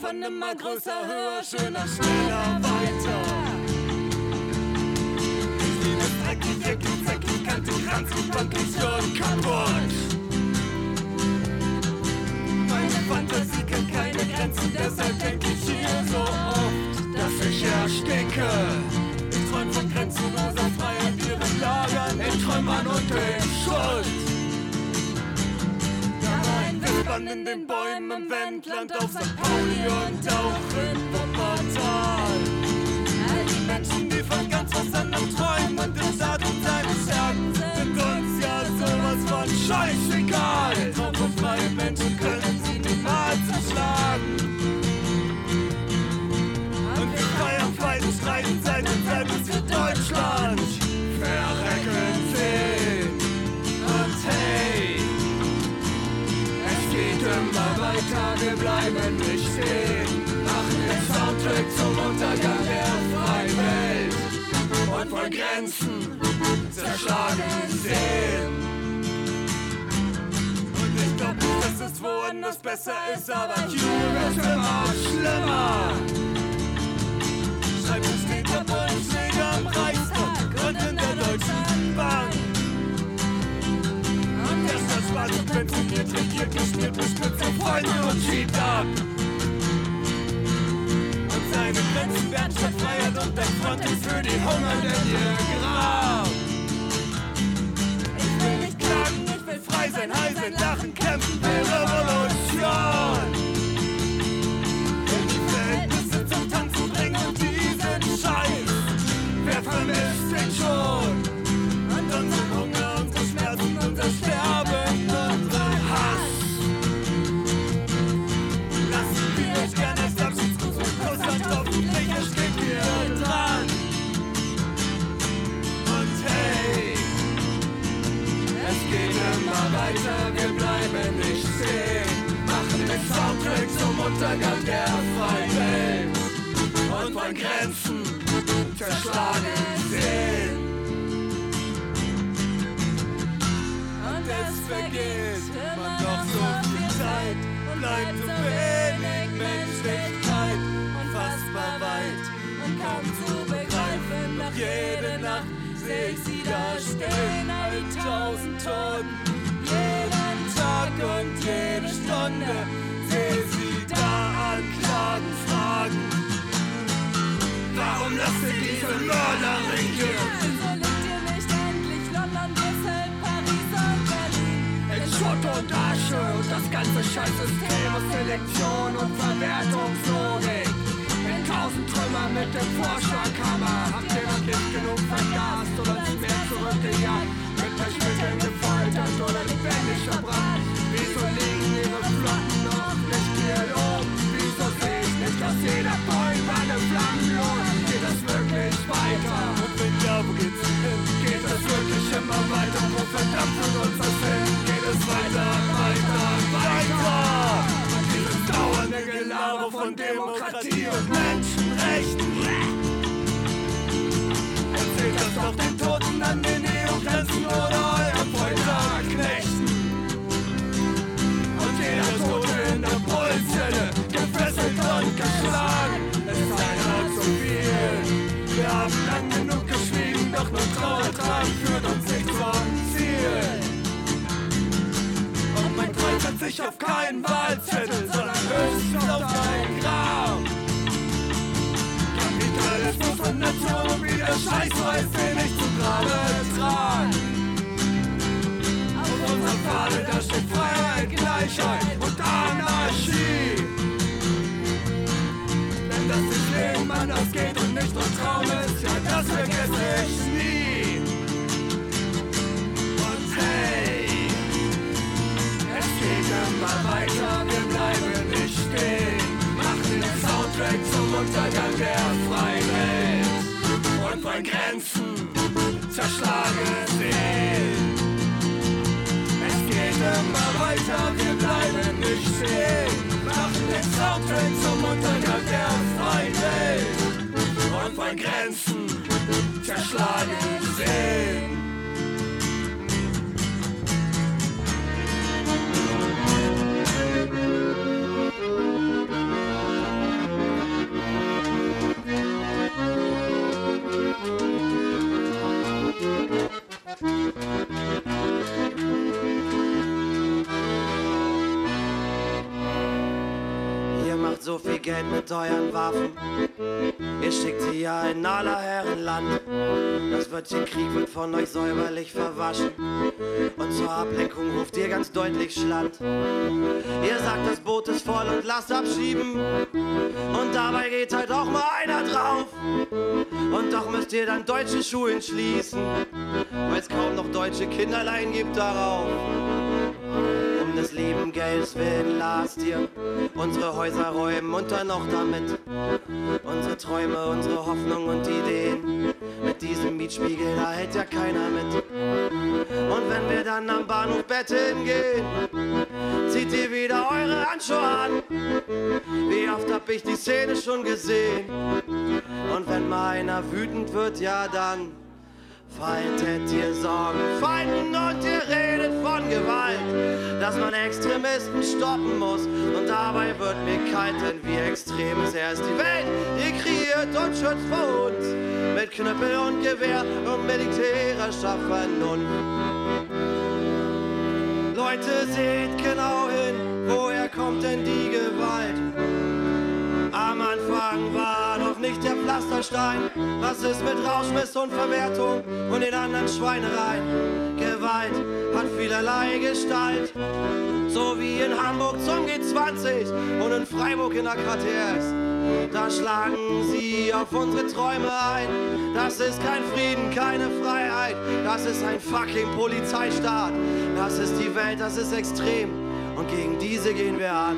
Von immer größer, höher, schöner, schneller, weiter. Ich liebe dreckig, eckig, zackig, kantig, ranzig, bankig, schon kaputt. Meine Fantasie kennt keine Grenzen, deshalb denk ich hier so oft, dass ich ersticke. Ich träum von grenzenloser Freiheit, ihren Lagern, in Trümmern und in Schuld. Wispern in den Wendland auf St. Pauli und auch in Wuppertal. All die Menschen, die von ganz was anderem träumen und im Saat und seine Schergen sind uns ja sowas von scheißegal. Freien Menschen können sie niemals erschlagen. Und wir feiern, fighten, streiten, Seite an Seite für Deutschland. Bleiben nicht stehen. Machen den Soundtrack zum Untergang der freien Welt. Und von Grenzen zerschlagen sehen. Und ich glaub nicht, dass es woanders besser ist, aber hier wird immer schlimmer. Schreibtisch steht der Bullenschläger am Reichstag und in der Deutschen Bank. Pensioniert, regiert, geschmiert, bespitzt auf Freunde und schiebt ab. Und seine Grenzen werden Freiheit und der Front ist für die Hungernden ihr Grab. Ich will nicht klagen, ich will frei sein, high sein, lachen, kämpfen, Untergang der freien Welt. Und von Grenzen zerschlagen sehen. Und es vergeht immer noch so viel Zeit. Bleibt so wenig Menschlichkeit. Unfassbar weit und kaum zu begreifen. Doch jede Nacht seh ich sie da stehen. All tausend Toten. Jeden Tag und jede Stunde anklagen, fragen. Warum lasst ihr diese Mörder regieren? Wieso liegt ihr nicht endlich London, Brüssel, Paris und Berlin? In Schutt und Asche und das ganze Scheißsystem aus Selektion und Verwertungslogik. In tausend Trümmer mit dem Vorschlaghammer habt ihr noch nicht genug vergast oder nicht mehr zurückgejagt. Mit Pechmitteln gefoltert oder lebendig verbrannt. Wieso liegen ich nicht aus jeder Bäume so viel Geld mit euren Waffen. Ihr schickt sie ja in aller Herren Land. Das Wörtchen Krieg wird von euch säuberlich verwaschen. Und zur Ablenkung ruft ihr ganz deutlich Schland. Ihr sagt, das Boot ist voll und lasst abschieben. Und dabei geht halt auch mal einer drauf. Und doch müsst ihr dann deutsche Schulen schließen, weil es kaum noch deutsche Kinderlein gibt darauf. Des lieben Gelds willen lasst ihr unsere Häuser räumen und dann noch damit unsere Träume, unsere Hoffnung und Ideen. Mit diesem Mietspiegel, da hält ja keiner mit. Und wenn wir dann am Bahnhof betteln gehen, zieht ihr wieder eure Handschuhe an. Wie oft hab ich die Szene schon gesehen? Und wenn mal einer wütend wird, ja dann faltet ihr Sorgen, Feinden und ihr redet von Gewalt, dass man Extremisten stoppen muss. Und dabei wird mir kalt, denn wie extrem ist erst die Welt, die kreiert und schützt vor uns. Mit Knüppel und Gewehr und militärischer Vernunft. Leute, seht genau hin, woher kommt denn die Gewalt? Am Anfang war Pflasterstein. Was ist mit Rauschmiss und Verwertung und den anderen Schweinereien? Gewalt hat vielerlei Gestalt. So wie in Hamburg zum G20 und in Freiburg in der KTS. Da schlagen sie auf unsere Träume ein. Das ist kein Frieden, keine Freiheit. Das ist ein fucking Polizeistaat. Das ist die Welt, das ist extrem. Und gegen diese gehen wir an.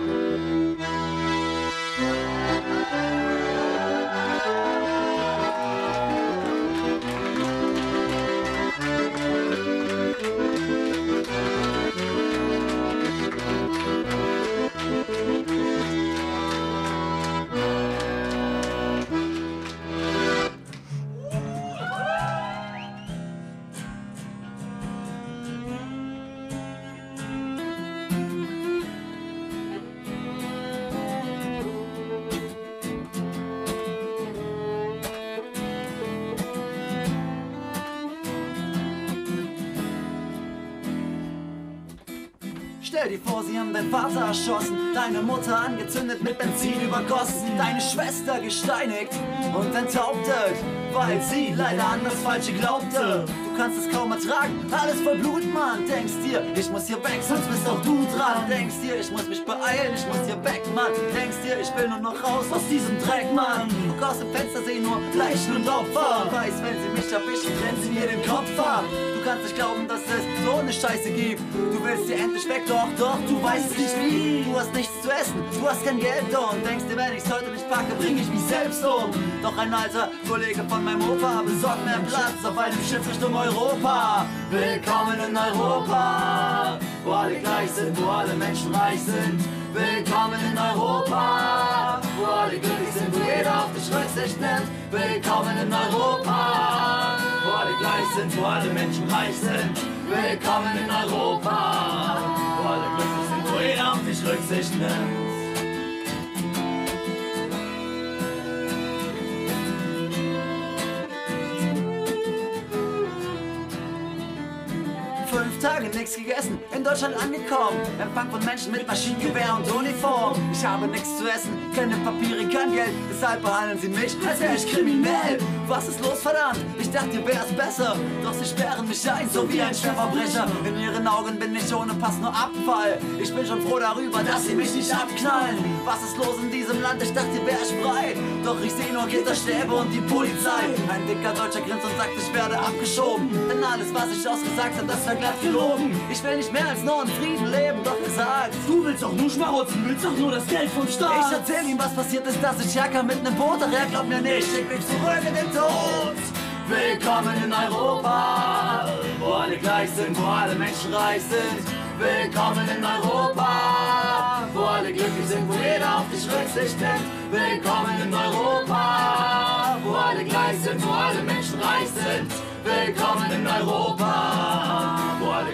Vater erschossen, deine Mutter angezündet, mit Benzin übergossen, deine Schwester gesteinigt und enthauptet, weil sie leider an das Falsche glaubte. Du kannst es kaum ertragen, alles voll Blut, Mann. Denkst dir, ich muss hier weg, sonst bist auch du dran. Denkst dir, ich muss mich beeilen, ich muss hier weg, Mann. Denkst dir, ich will nur noch raus aus diesem Dreck, Mann. Guck aus dem Fenster, seh nur Leichen und Opfer. Weiß, wenn sie mich erwischen, trennen sie mir den Kopf ab. Kannst nicht glauben, dass es so eine Scheiße gibt. Du willst hier endlich weg, doch, doch, du weißt nicht wie. Du hast nichts zu essen, du hast kein Geld und denkst dir, wenn ich's heute nicht packe, bring ich mich selbst um. Doch ein alter Kollege von meinem Opa besorgt mir Platz auf einem Schiff Richtung Europa. Willkommen in Europa, wo alle gleich sind, wo alle Menschen reich sind. Willkommen in Europa, wo alle glücklich sind, wo jeder auf dich Rücksicht nimmt. Willkommen in Europa, wo alle gleich sind, wo alle Menschen reich sind. Willkommen in Europa, wo alle glücklich sind, wo jeder auf dich Rücksicht nimmt. Tage nichts gegessen, in Deutschland angekommen. Empfang von Menschen mit Maschinengewehr und Uniform. Ich habe nichts zu essen, keine Papiere, kein Geld. Deshalb behandeln sie mich, als wäre ich kriminell. Was ist los, verdammt? Ich dachte, ihr wär's besser. Doch sie sperren mich ein, so wie ein Schwerverbrecher. In ihren Augen bin ich ohne Pass nur Abfall. Ich bin schon froh darüber, dass sie mich nicht abknallen. Was ist los in diesem Land? Ich dachte, ihr ich frei. Doch ich seh nur Gitterstäbe und die Polizei. Ein dicker Deutscher grinst und sagt, ich werde abgeschoben. Denn alles, was ich ausgesagt habe, das war glatt gelogen. Ich will nicht mehr als nur in Frieden leben, doch er sagt, Du willst doch nur schmarotzen, willst doch nur das Geld vom Staat. ich erzähl ihm, was passiert ist, dass ich herkam mit nem Boot, doch er glaubt mir nicht, schick mich zurück in den Tod. Willkommen in Europa, wo alle gleich sind, wo alle Menschen reich sind. Willkommen in Europa, wo alle glücklich sind, wo jeder auf dich Rücksicht nimmt. Willkommen in Europa, wo alle gleich sind, wo alle Menschen reich sind. Willkommen in Europa,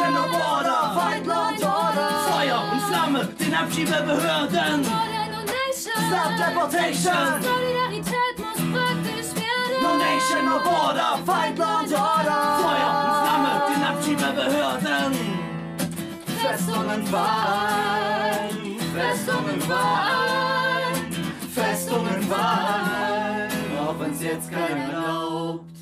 Nation border, fight Lord Order, Feuer und Flamme, den Abschiebebehörden. Order, no Nation, Stop Deportation, Solidarität muss praktisch werden. No Nation no border. Fight Lord Order, Feuer und Flamme, den Abschiebebehörden. Festungen fallen, Festungen fallen, Festungen fallen, auch wenn's jetzt keiner glaubt.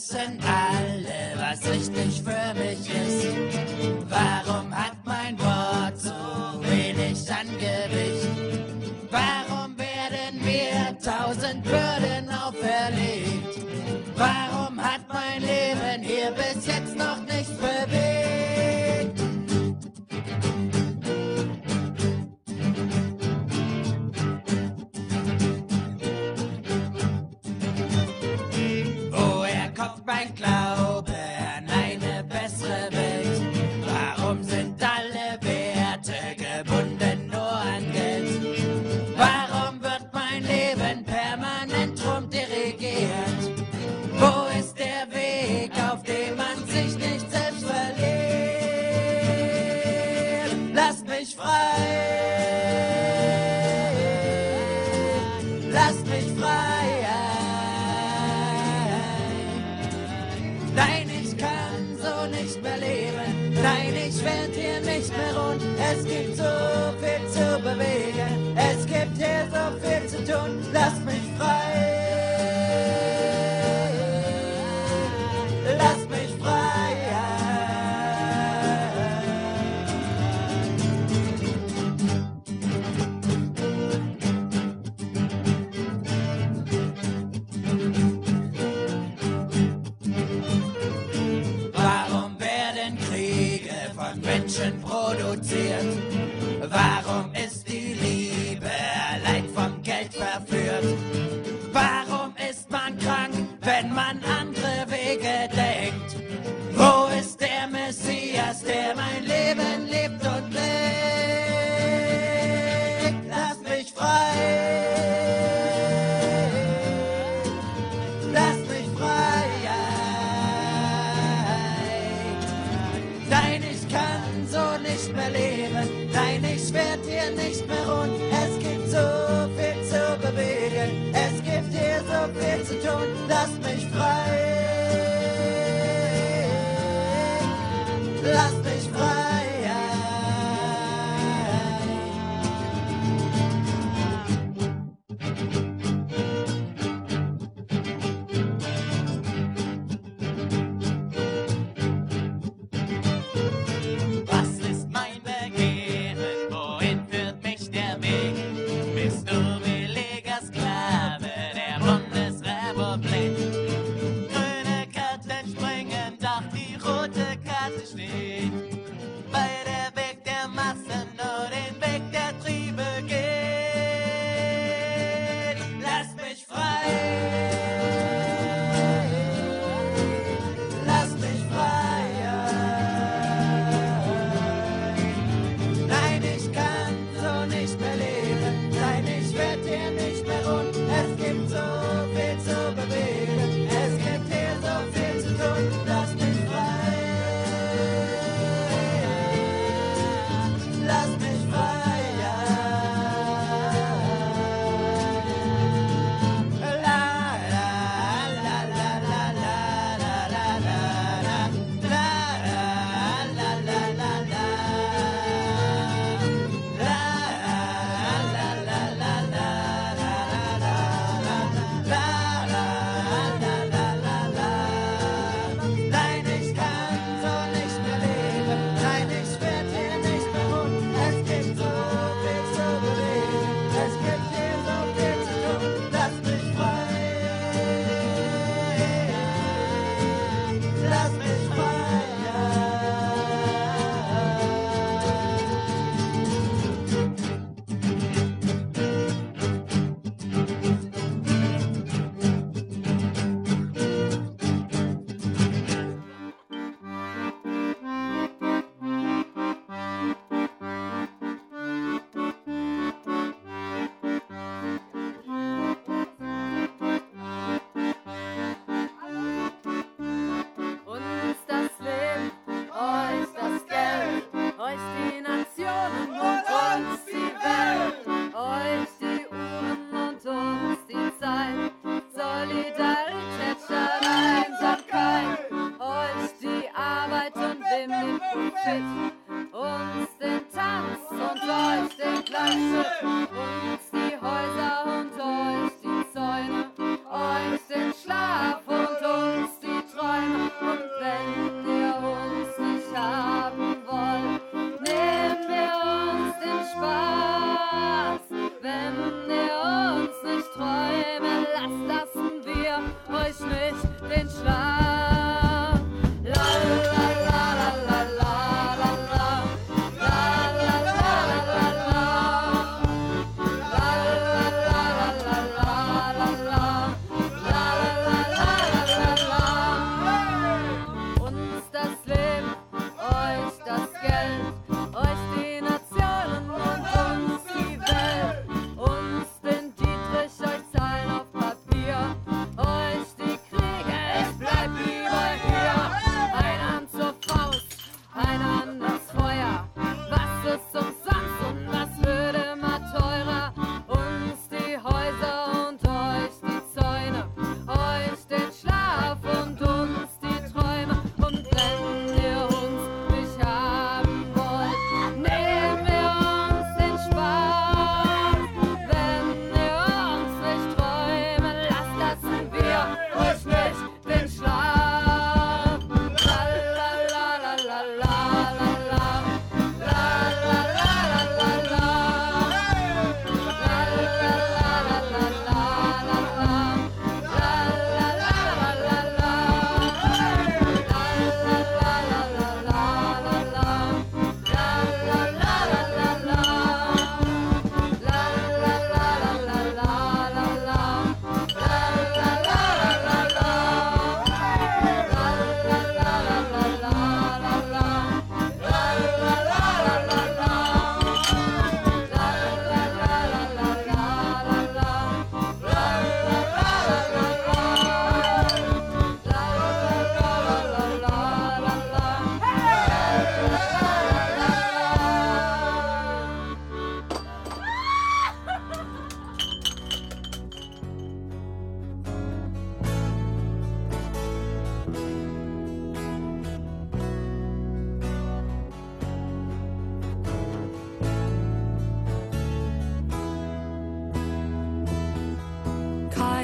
send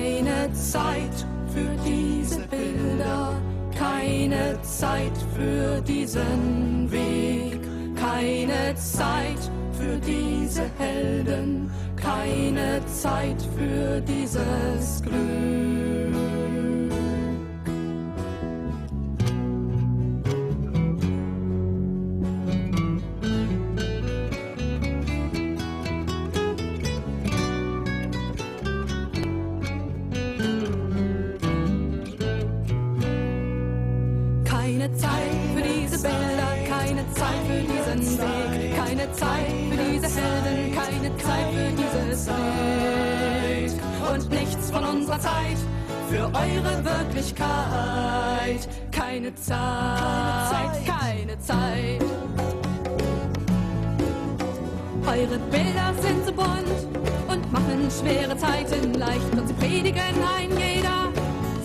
Keine Zeit für diese Bilder, keine Zeit für diesen Weg, keine Zeit für diese Helden, keine Zeit für dieses Glück. Zeit für eure Wirklichkeit. Keine Zeit, keine Zeit. Eure Bilder sind so bunt und machen schwere Zeiten leicht und sie predigen ein jeder.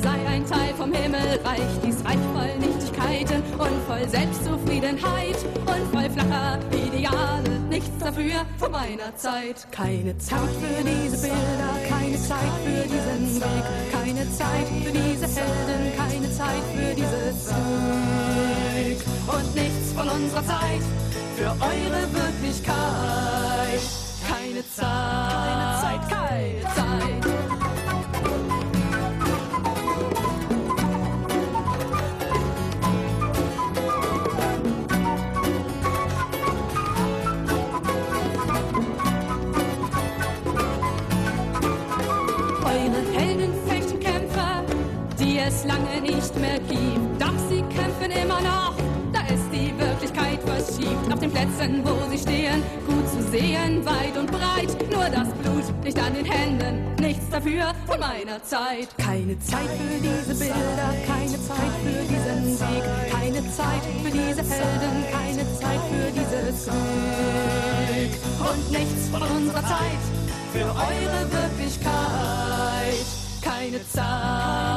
Sei ein Teil vom Himmelreich, dies Reich voll Nichtigkeiten und voll Selbstzufriedenheit und voll flacher Ideale. Nichts dafür von meiner Zeit. Keine Zeit für diese Bilder, keine Zeit für diesen Weg, keine Zeit für diese Helden, keine Zeit für dieses Glück und nichts von unserer Zeit für eure Wirklichkeit. Keine Zeit, nicht mehr gibt. Doch sie kämpfen immer noch, da ist die Wirklichkeit verschiebt. Auf den Plätzen, wo sie stehen, gut zu sehen, weit und breit. Nur das Blut nicht an den Händen, nichts dafür von meiner Zeit. Keine Zeit für diese Bilder, keine Zeit für diesen Weg, keine Zeit für diese Helden, keine Zeit für dieses Glück. Und nichts von unserer Zeit für eure Wirklichkeit. Keine Zeit,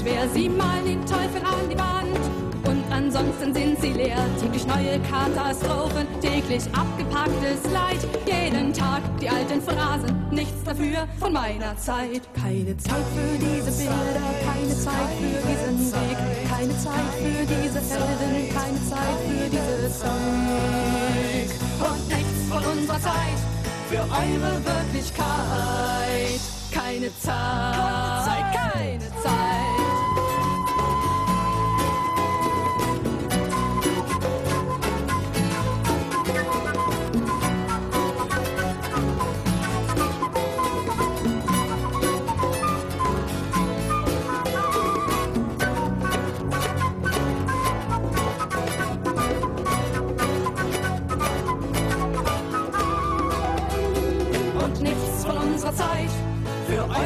schwer. Sie malen den Teufel an die Wand und ansonsten sind sie leer. Täglich neue Katastrophen, täglich abgepacktes Leid. Jeden Tag die alten Phrasen, nichts dafür von meiner Zeit. Keine Zeit für diese Bilder, keine Zeit für diesen Weg, keine Zeit für diese Helden, keine Zeit für dieses Glück und nichts von unserer Zeit für eure Wirklichkeit. Keine Zeit,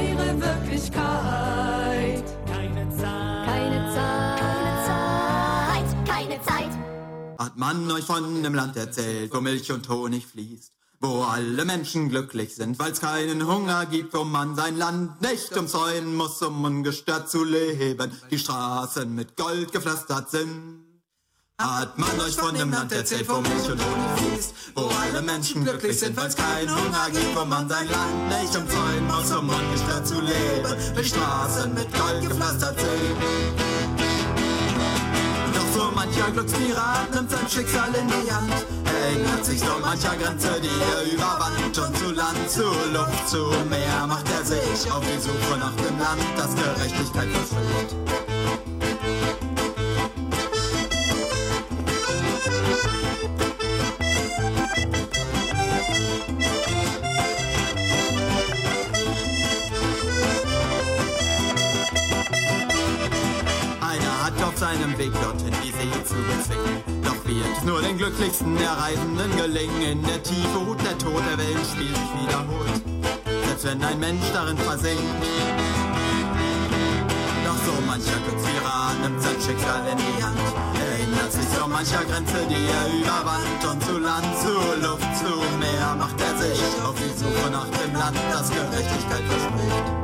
eure Wirklichkeit. Keine Zeit, Keine Zeit, keine Zeit. Hat man euch von einem Land erzählt, wo Milch und Honig fließt? Wo alle Menschen glücklich sind, weil's keinen Hunger gibt, wo man sein Land nicht umzäunen muss, um ungestört zu leben, die Straßen mit Gold gepflastert sind. Hat man euch von dem Land erzählt, wo Milch und Honig fließt, wo alle Menschen glücklich sind, weil's keinen Hunger gibt, wo man sein Land nicht umzäunen muss, um ungestört zu leben, die Straßen mit Gold gepflastert sind. Doch so mancher Glückspirat nimmt sein Schicksal in die Hand. Erinnert sich so mancher Grenze, die er überwand. Und zu Land, zu Luft, zu Meer macht er sich auf die Suche nach dem Land, das Gerechtigkeit verspricht. Weg dorthin die See zu bezwingen. Doch wird nur den glücklichsten der Reisenden gelingen. In der Tiefe ruht der Tod, der Wellenspiel sich wiederholt. Selbst wenn ein Mensch darin versinkt. Doch so mancher Glücksvierer nimmt sein Schicksal in die Hand. Erinnert plötzlich so mancher Grenze, die er überwand und zu Land, zu Luft, zu Meer macht er sich auf die Suche nach dem Land, das Gerechtigkeit verspricht.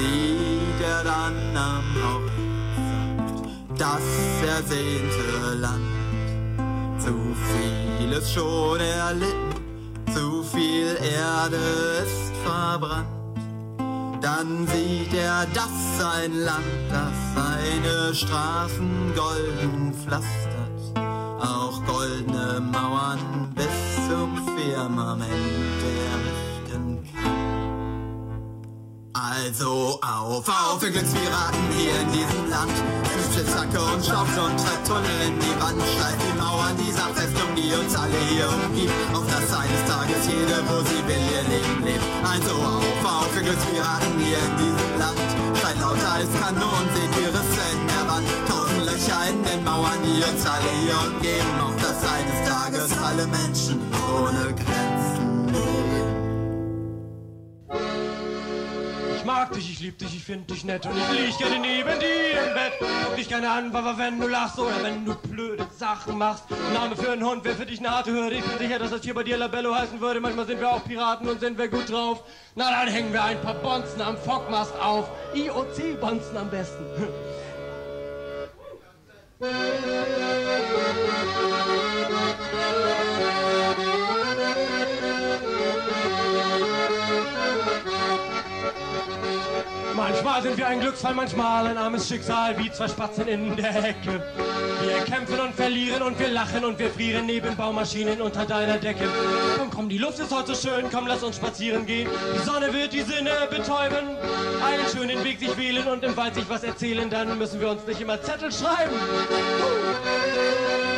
Und sieht er dann am Horizont das ersehnte Land, zu vieles schon erlitten, zu viel Erde ist verbrannt. Dann sieht er, dass sein Land, das seine Straßen golden pflastert, auch goldene Mauern bis zum Firmament Also auf, auf, wir Glückspiraten hier in diesem Land. Schiffszacke und Schaufeln und treibt Tunnel in die Wand. Schleift die Mauern dieser Festung, die uns alle hier umgibt. Auf das eines Tages jede, wo sie will, ihr Leben lebt. Also auf, auf, wir Glückspiraten hier in diesem Land. Schreit lauter als Kanon, seht die Risse in der Wand. Tausend Löcher in den Mauern, die uns alle hier umgeben. Auf das eines Tages alle Menschen ohne Grenzen mag dich, ich lieb dich, ich find dich nett und ich lieg gerne neben dir im Bett. Guck dich gerne an, aber wenn du lachst oder wenn du blöde Sachen machst. Name für einen Hund, wer für dich eine harte. Ich bin sicher, dass das hier bei dir Labello heißen würde. Manchmal sind wir auch Piraten und sind wir gut drauf. Na, dann hängen wir ein paar Bonzen am Fockmast auf. IOC-Bonzen am besten. Manchmal sind wir ein Glücksfall, manchmal ein armes Schicksal, wie zwei Spatzen in der Hecke. Wir kämpfen und verlieren und wir lachen und wir frieren neben Baumaschinen unter deiner Decke. Komm, komm, die Luft ist heute schön, komm, lass uns spazieren gehen. Die Sonne wird die Sinne betäuben, einen schönen Weg sich wählen und im Wald sich was erzählen, dann müssen wir uns nicht immer Zettel schreiben. Was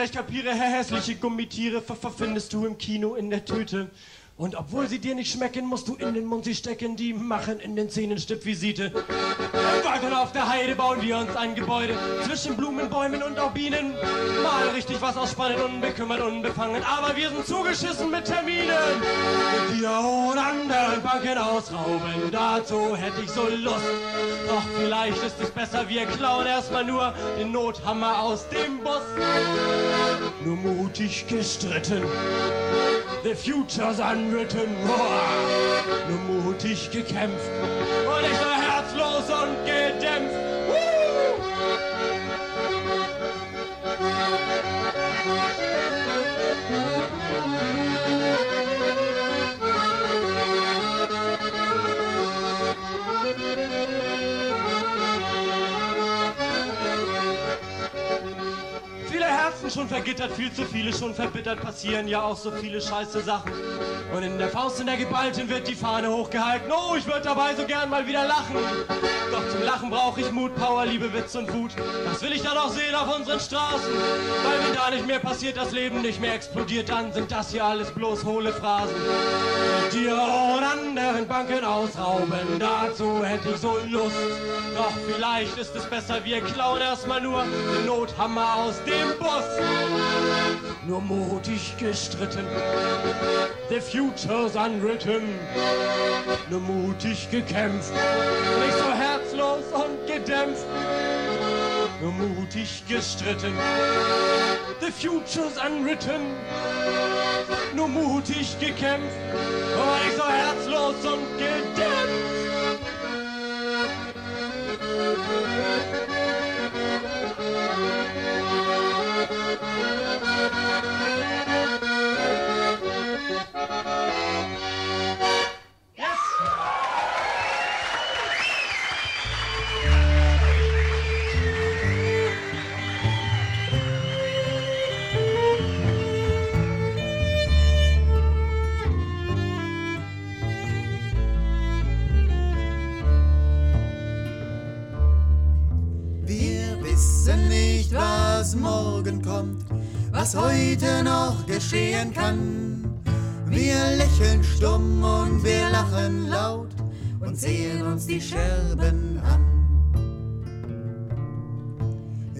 recht kapiere, Herr hässliche Gummitiere, ver verfindest du im Kino in der Tüte. Und obwohl sie dir nicht schmecken, musst du in den Mund sie stecken, die machen in den Zähnen Stippvisite. Im Wald und auf der Heide bauen wir uns ein Gebäude, zwischen Blumen, Bäumen und auch Bienen. Mal richtig was ausspannen, unbekümmert, unbefangen, aber wir sind zugeschissen mit Terminen. Mit dir und anderen Banken ausrauben, dazu hätte ich so Lust. Doch vielleicht ist es besser, wir klauen erstmal nur den Nothammer aus dem Bus. Nur mutig gestritten. The future's unwritten. Roar. Nur mutig gekämpft. Und ich so herzlos und gedämpft. Schon vergittert, viel zu viele schon verbittert, passieren ja auch so viele scheiße Sachen. Und in der Faust in der Geballten wird die Fahne hochgehalten. Oh, ich würde dabei so gern mal wieder lachen. Doch zum Lachen brauche ich Mut, Power, Liebe, Witz und Wut. Das will ich dann auch sehen auf unseren Straßen. Weil wenn da nicht mehr passiert, das Leben nicht mehr explodiert, dann sind das hier alles bloß hohle Phrasen. Mit dir und anderen Banken ausrauben, dazu hätte ich so Lust. Doch vielleicht ist es besser, wir klauen erstmal nur den Nothammer aus dem Bus. Nur mutig gestritten, the future's unwritten. Nur mutig gekämpft, nicht so herzlos und gedämpft. Nur mutig gestritten, the future's unwritten. Nur mutig gekämpft, aber nicht so herzlos und gedämpft. Was morgen kommt, was heute noch geschehen kann. Wir lächeln stumm und wir lachen laut und sehen uns die Scherben an.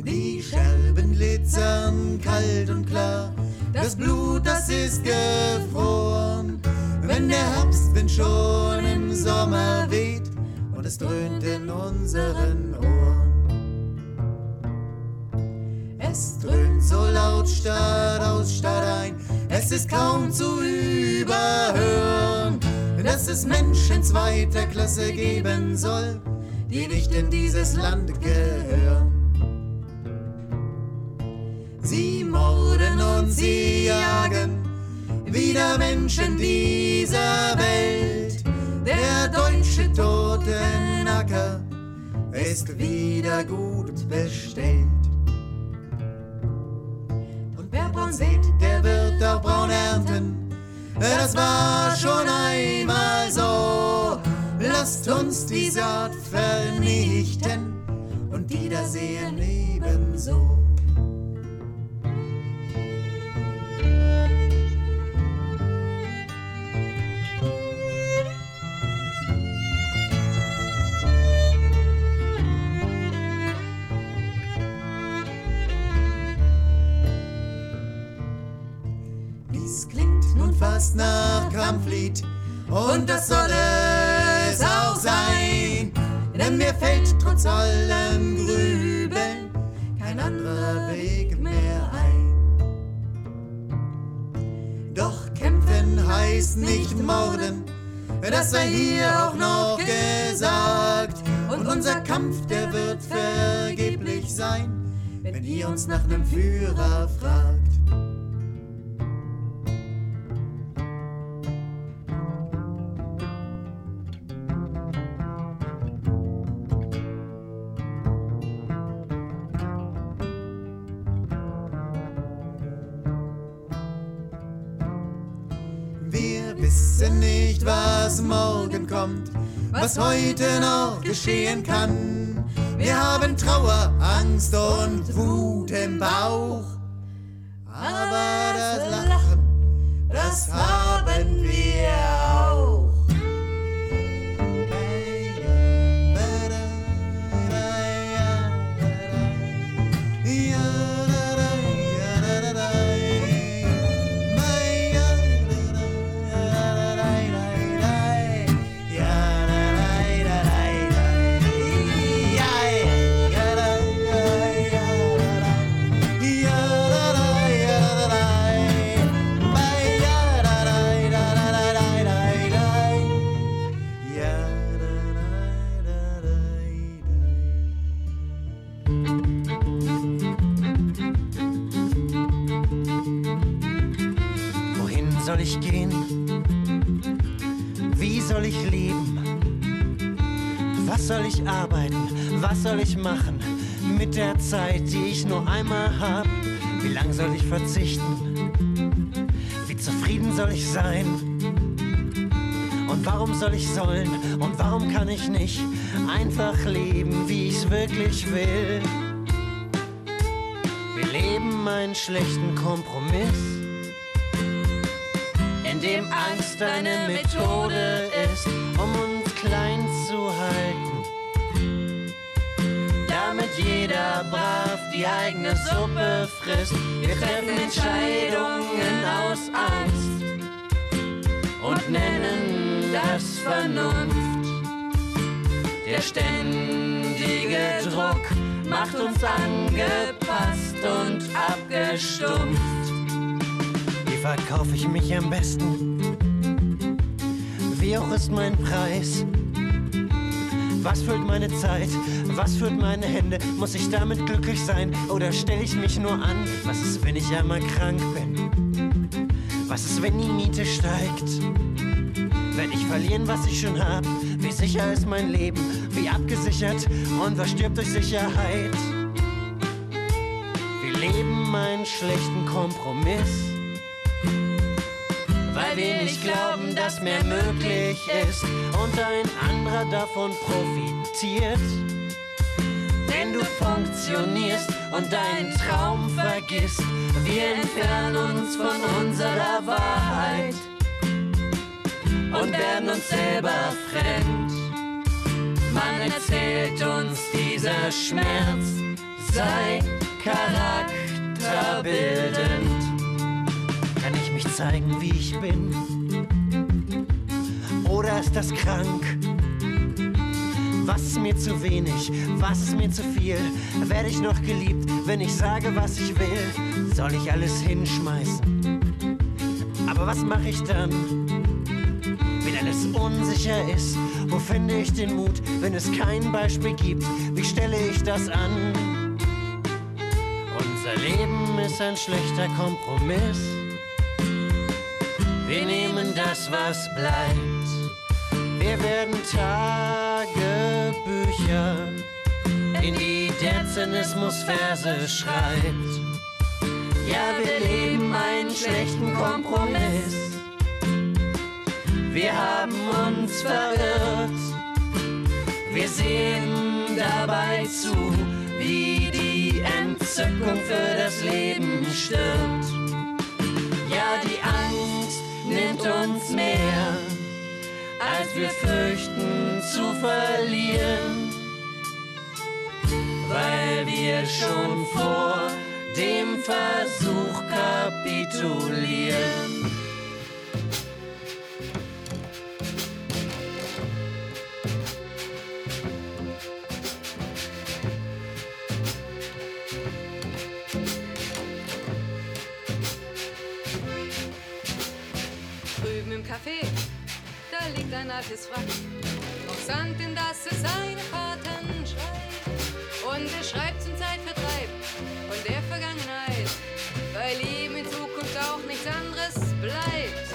Die Scherben glitzern kalt und klar, das Blut, das ist gefroren. Wenn der Herbstwind schon im Sommer weht und es dröhnt in unseren Ohren. Es dröhnt so laut Stadt aus Stadt ein, es ist kaum zu überhören, dass es Menschen zweiter Klasse geben soll, die nicht in dieses Land gehören. Sie morden und sie jagen wieder Menschen dieser Welt. Der deutsche Totenacker ist wieder gut bestellt. Wer braun sät, der wird auch braun ernten. Das war schon einmal so. Lasst uns die Saat vernichten und die da sehen ebenso. Nun fast nach Kampflied und das soll es auch sein. Denn mir fällt trotz allem Grübeln kein anderer Weg mehr ein. Doch kämpfen heißt nicht morden, das sei hier auch noch gesagt. Und unser Kampf, der wird vergeblich sein, wenn ihr uns nach nem Führer fragt. Kommt, was heute noch geschehen kann. Wir haben Trauer, Angst und Wut im Bauch. Aber das Lachen, das haben soll ich gehen? Wie soll ich leben? Was soll ich arbeiten? Was soll ich machen mit der Zeit, die ich nur einmal hab? Wie lang soll ich verzichten? Wie zufrieden soll ich sein? Und warum soll ich sollen? Und warum kann ich nicht einfach leben, wie ich's wirklich will? Wir leben einen schlechten Kompromiss dem Angst eine Methode ist, um uns klein zu halten. Damit jeder brav die eigene Suppe frisst. Wir treffen Entscheidungen aus Angst und nennen das Vernunft. Der ständige Druck macht uns angepasst und abgestumpft. Verkaufe ich mich am besten? Wie hoch ist mein Preis? Was füllt meine Zeit? Was füllt meine Hände? Muss ich damit glücklich sein? Oder stelle ich mich nur an? Was ist, wenn ich einmal krank bin? Was ist, wenn die Miete steigt? Werde ich verlieren, was ich schon hab? Wie sicher ist mein Leben? Wie abgesichert? Und was stirbt durch Sicherheit? Wir leben einen schlechten Kompromiss nicht glauben, dass mehr möglich ist und ein anderer davon profitiert. Denn du funktionierst und deinen Traum vergisst. Wir entfernen uns von unserer Wahrheit und werden uns selber fremd. Man erzählt uns, dieser Schmerz sei charakterbildend. Zeigen, wie ich bin? Oder ist das krank? Was ist mir zu wenig? Was ist mir zu viel? Werde ich noch geliebt, wenn ich sage, was ich will? Soll ich alles hinschmeißen? Aber was mache ich dann? Wenn alles unsicher ist, wo finde ich den Mut, wenn es kein Beispiel gibt? Wie stelle ich das an? Unser Leben ist ein schlechter Kompromiss. Wir nehmen das, was bleibt. Wir werden Tagebücher, in die der Zynismus Verse schreibt. Ja, wir leben einen schlechten Kompromiss. Wir haben uns verirrt. Wir sehen dabei zu, wie die Entzückung für das Leben stirbt. Ja, die nimmt uns mehr, als wir fürchten zu verlieren, weil wir schon vor dem Versuch kapitulieren. Ein altes Wrack. Auf Sand, in das es seine Fahrten schreibt. Und er schreibt zum Zeitvertreib von der Vergangenheit, weil ihm in Zukunft auch nichts anderes bleibt.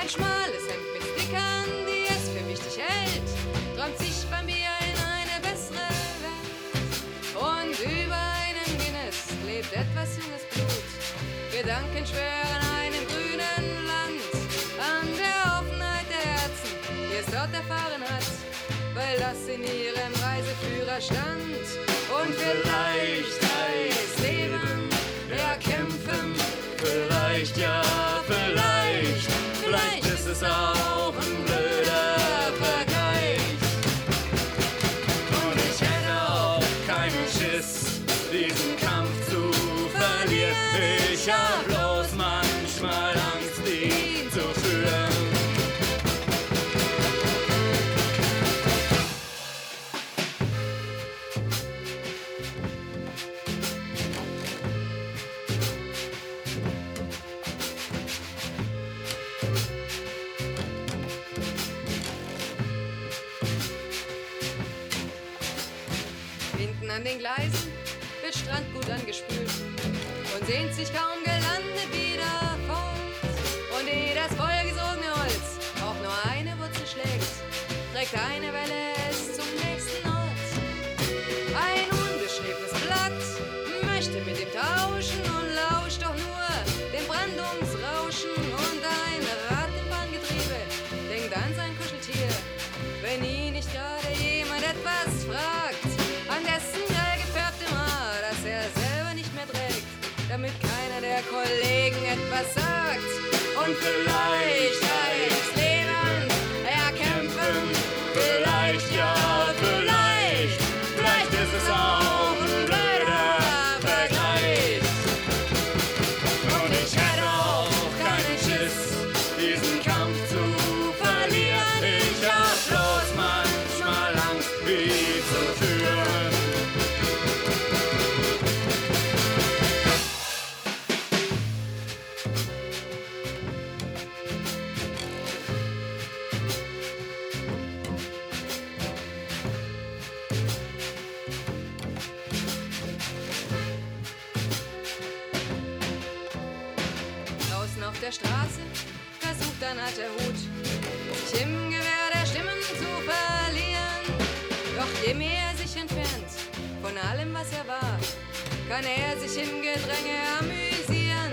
Ein schmales Hemd mit Stickern, die es für wichtig hält, träumt sich beim Bier in eine bessere Welt. Und über einen Guinness lebt etwas junges Blut. Gedanken schwören das in ihrem Reiseführer stand. Und vielleicht der Straße versucht ein alter Hut, sich im Gewehr der Stimmen zu verlieren. Doch je mehr er sich entfernt von allem, was er war, kann er sich im Gedränge amüsieren.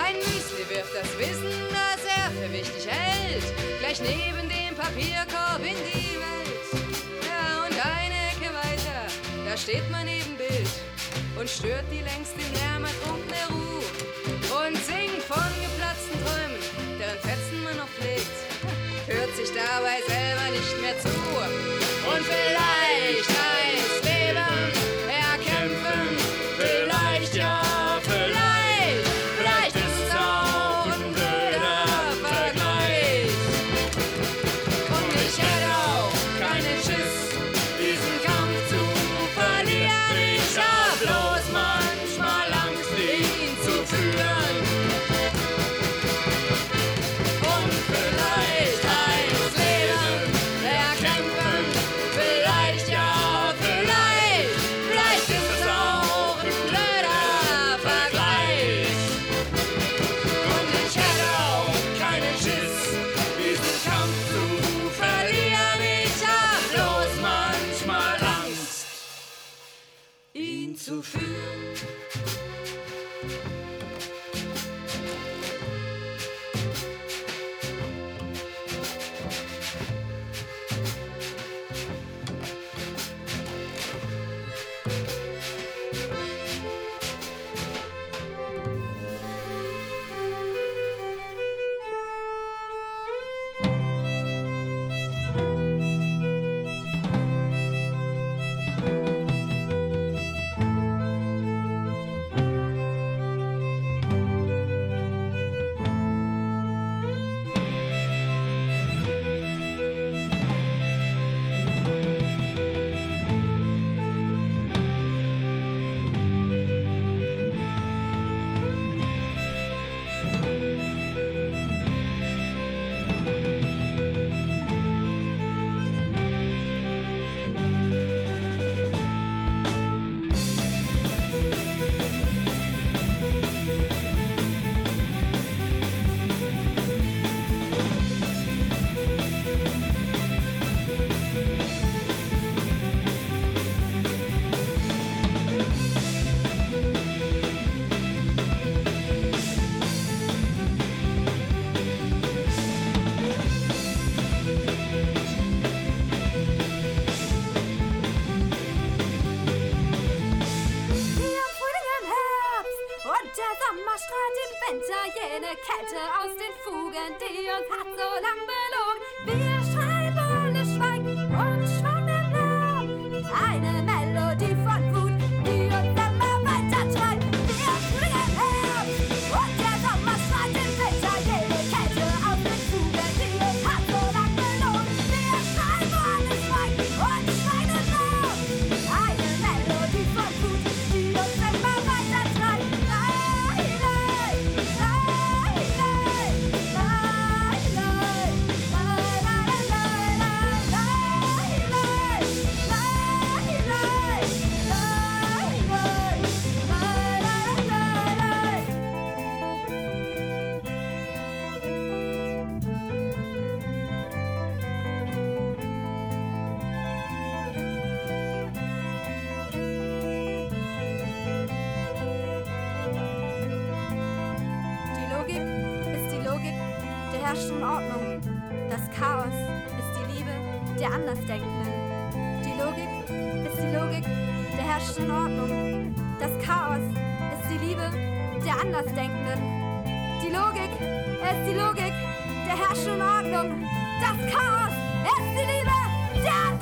Ein Müsli wirft das Wissen, das er für wichtig hält, gleich neben dem Papierkorb in die Welt. Ja, und eine Ecke weiter, da steht mein Ebenbild und stört die längst im Lärm ertrunkene Ruhe dabei selber nicht mehr zu. Und vielleicht der Andersdenkenden. Die Logik ist die Logik der herrschenden Ordnung. Das Chaos ist die Liebe der Andersdenkenden. Die Logik ist die Logik der herrschenden Ordnung. Das Chaos ist die Liebe der Andersdenkenden.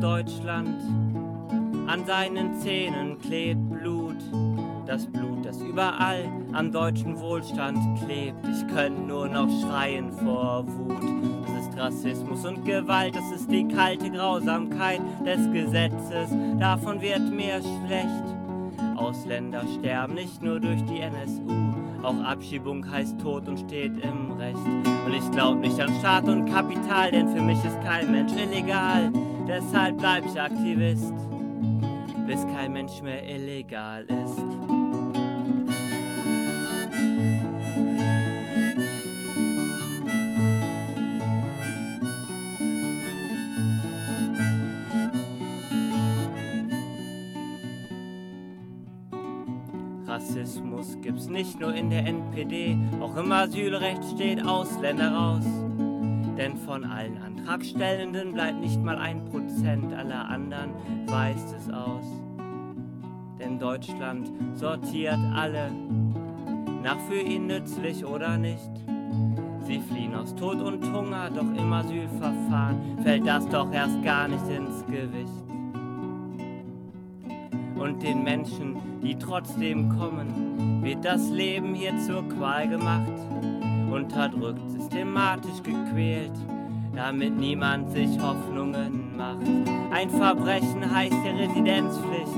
Deutschland. An seinen Zähnen klebt Blut. Das Blut, das überall am deutschen Wohlstand klebt. Ich könnte nur noch schreien vor Wut. Das ist Rassismus und Gewalt, das ist die kalte Grausamkeit des Gesetzes. Davon wird mir schlecht. Ausländer sterben nicht nur durch die NSU. Auch Abschiebung heißt Tod und steht im Recht. Und ich glaub nicht an Staat und Kapital, denn für mich ist kein Mensch illegal. Deshalb bleib ich Aktivist, bis kein Mensch mehr illegal ist. Rassismus gibt's nicht nur in der NPD, auch im Asylrecht steht Ausländer raus. Denn von allen Antragstellenden bleibt nicht mal ein Prozent, aller anderen weist es aus. Denn Deutschland sortiert alle nach für ihn nützlich oder nicht. Sie fliehen aus Tod und Hunger, doch im Asylverfahren fällt das doch erst gar nicht ins Gewicht. und den Menschen, die trotzdem kommen, wird das Leben hier zur Qual gemacht, unterdrückt, systematisch gequält, damit niemand sich Hoffnungen macht. Ein Verbrechen heißt die Residenzpflicht,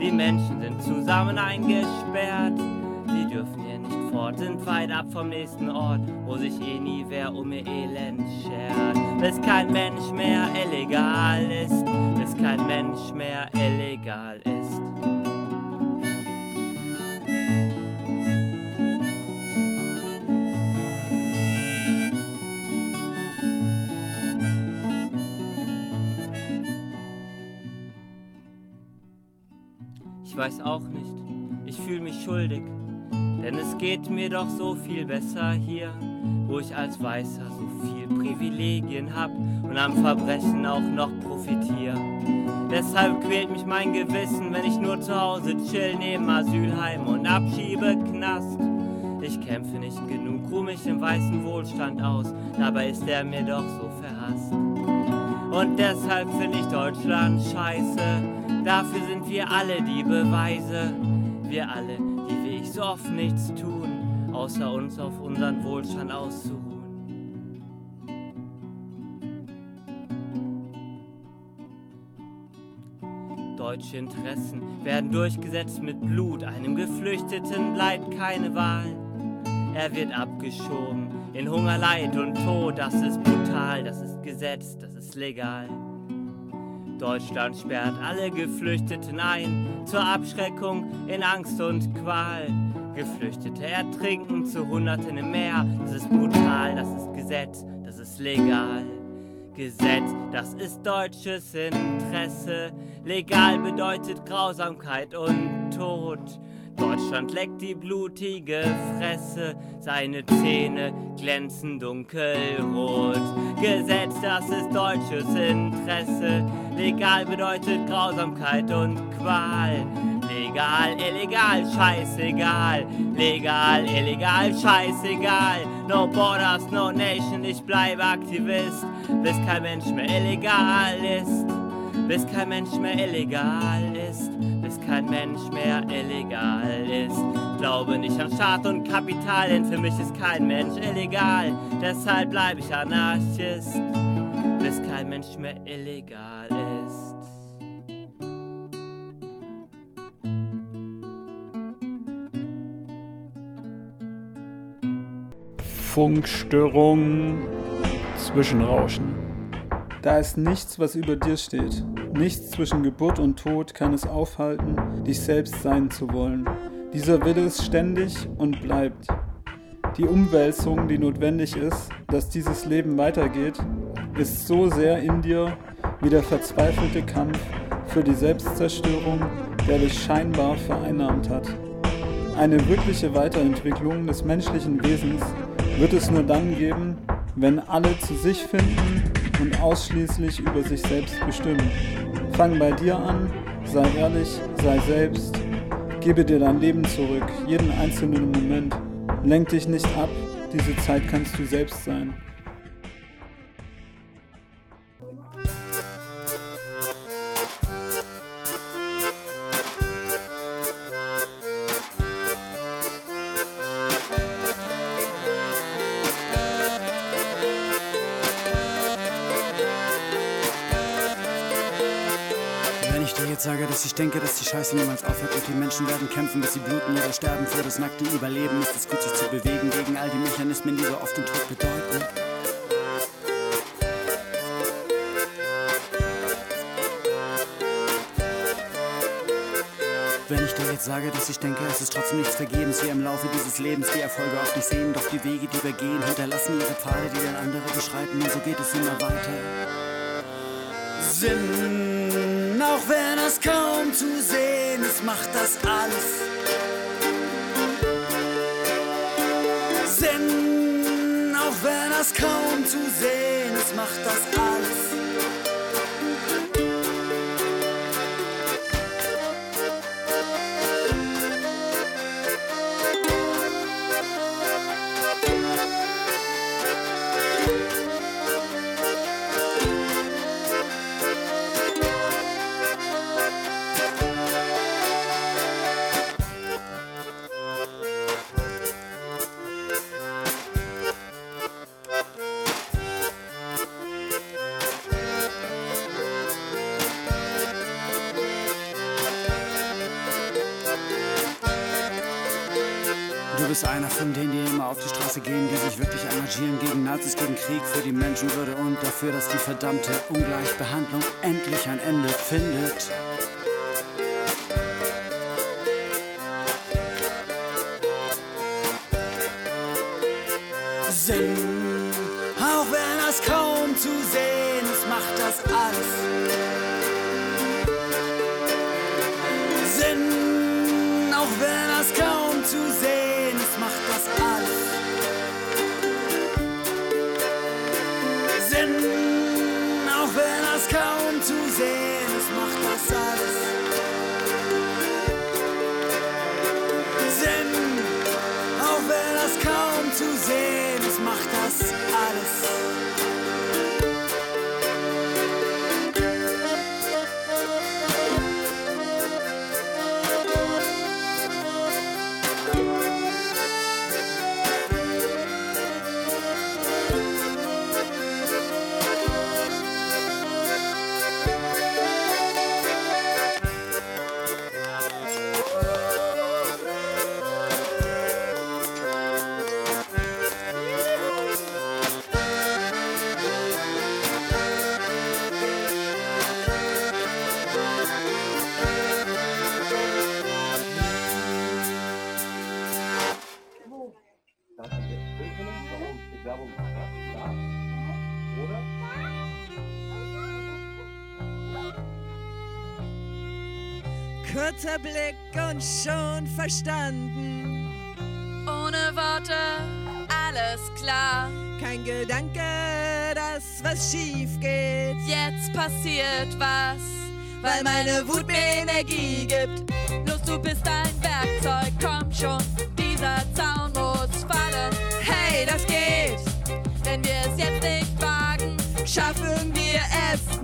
die Menschen sind zusammen eingesperrt, sie dürfen hier nicht fort, sind weit ab vom nächsten Ort, wo sich eh nie wer um ihr Elend schert. Bis kein Mensch mehr illegal ist, bis kein Mensch mehr illegal ist. Ich weiß auch nicht, ich fühle mich schuldig, denn es geht mir doch so viel besser hier, wo ich als Weißer so viel Privilegien hab und am Verbrechen auch noch profitiere. Deshalb quält mich mein Gewissen, wenn ich nur zu Hause chill neben Asylheim und Abschiebeknast. Ich kämpfe nicht genug, ruh mich im weißen Wohlstand aus, dabei ist er mir doch so verhasst. Und deshalb finde ich Deutschland scheiße, dafür sind wir alle die Beweise. Wir alle, die wie ich so oft nichts tun, außer uns auf unseren Wohlstand auszuruhen. Deutsche Interessen werden durchgesetzt mit Blut, einem Geflüchteten bleibt keine Wahl. Er wird abgeschoben in Hunger, Leid und Tod, das ist brutal, das ist Gesetz, das ist legal. Deutschland sperrt alle Geflüchteten ein, zur Abschreckung in Angst und Qual. Geflüchtete ertrinken zu Hunderten im Meer, das ist brutal, das ist Gesetz, das ist legal. Gesetz, das ist deutsches Interesse. Legal bedeutet Grausamkeit und Tod. Deutschland leckt die blutige Fresse, seine Zähne glänzen dunkelrot. Gesetz, das ist deutsches Interesse. Legal bedeutet Grausamkeit und Qual. Legal, illegal, scheißegal. Legal, illegal, scheißegal. No borders, no nation, ich bleibe Aktivist, bis kein Mensch mehr illegal ist. Bis kein Mensch mehr illegal ist, kein Mensch mehr illegal ist. Glaube nicht an Staat und Kapital, denn für mich ist kein Mensch illegal. Deshalb bleibe ich Anarchist, bis kein Mensch mehr illegal ist. Funkstörung, Zwischenrauschen. Da ist nichts, was über dir steht. Nichts zwischen Geburt und Tod kann es aufhalten, dich selbst sein zu wollen. Dieser Wille ist ständig und bleibt. Die Umwälzung, die notwendig ist, dass dieses Leben weitergeht, ist so sehr in dir wie der verzweifelte Kampf für die Selbstzerstörung, der dich scheinbar vereinnahmt hat. Eine wirkliche Weiterentwicklung des menschlichen Wesens wird es nur dann geben, wenn alle zu sich finden und ausschließlich über sich selbst bestimmen. Fang bei dir an, sei ehrlich, sei selbst, gebe dir dein Leben zurück, jeden einzelnen Moment. Lenk dich nicht ab, diese Zeit kannst du selbst sein. Denke, dass die Scheiße niemals aufhört und die Menschen werden kämpfen, bis sie bluten oder sterben für das nackte Überleben, ist es gut, sich zu bewegen gegen all die Mechanismen, die so oft den Tod bedeuten. Wenn ich dir jetzt sage, dass ich denke, es ist trotzdem nichts vergebens, wir im Laufe dieses Lebens die Erfolge oft nicht sehen, doch die Wege, die wir gehen, hinterlassen ihre Pfade, die dann andere beschreiten und so geht es immer weiter. Sinn, auch wenn es kaum zu sehen ist, macht das alles. Sinn, auch wenn es kaum zu sehen ist, macht das alles. Gegen Nazis, gegen Krieg, für die Menschenwürde und dafür, dass die verdammte Ungleichbehandlung endlich ein Ende findet. Kurzer Blick und schon verstanden. Ohne Worte, alles klar. Kein Gedanke, dass was schief geht. Jetzt passiert was, weil meine Wut mir Energie gibt. Los, du bist ein Werkzeug, komm schon, dieser Zaun muss fallen. Hey, das geht! Wenn wir es jetzt nicht wagen, schaffen wir es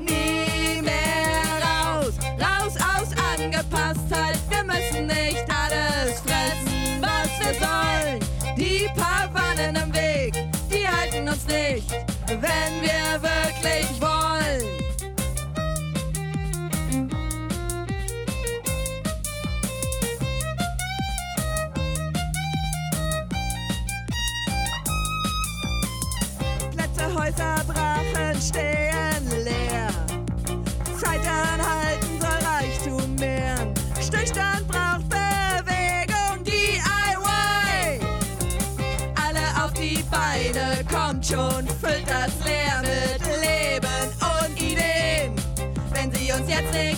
wirklich wollen. Plätze, Häuser, Brachen stehen leer. Zeit anhalten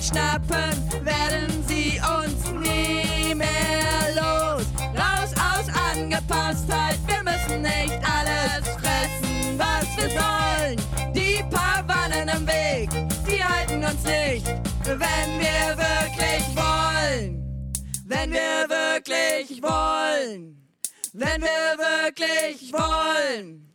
schnappen, werden sie uns nie mehr los. Raus aus Angepasstheit, wir müssen nicht alles fressen, was wir sollen. Die paar Wannen im Weg, die halten uns nicht, wenn wir wirklich wollen. Wenn wir wirklich wollen. Wenn wir wirklich wollen.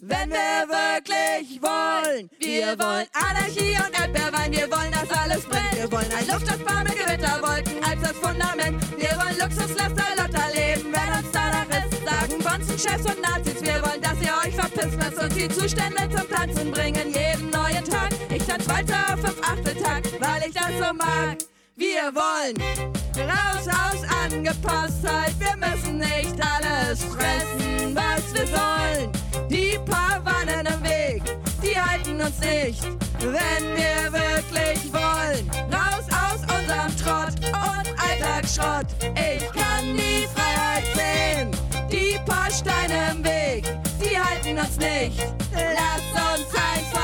Wenn wir wirklich wollen. Wir wollen Anarchie und Erdbeerwein. Wir wollen, dass alles brennt. Wir wollen ein Luftausbau mit Gewitterwolken als das Fundament. Wir wollen Luxuslaster, Lotter leben, wenn uns danach ist. Sagen Bonzenchefs und Nazis. Wir wollen, dass ihr euch verpisst. Lasst uns die Zustände zum Tanzen bringen. Jeden neuen Tag. Ich tanz weiter auf fünf Achteltakt, weil ich das so mag. Wir wollen raus aus Angepasstheit. Wir müssen nicht alles fressen, was wir sollen. Die paar Wannen im Weg, die halten uns nicht, wenn wir wirklich wollen. Raus aus unserem Trott und Alltagsschrott. Ich kann die Freiheit sehen. Die paar Steine im Weg, die halten uns nicht. Lass uns einfach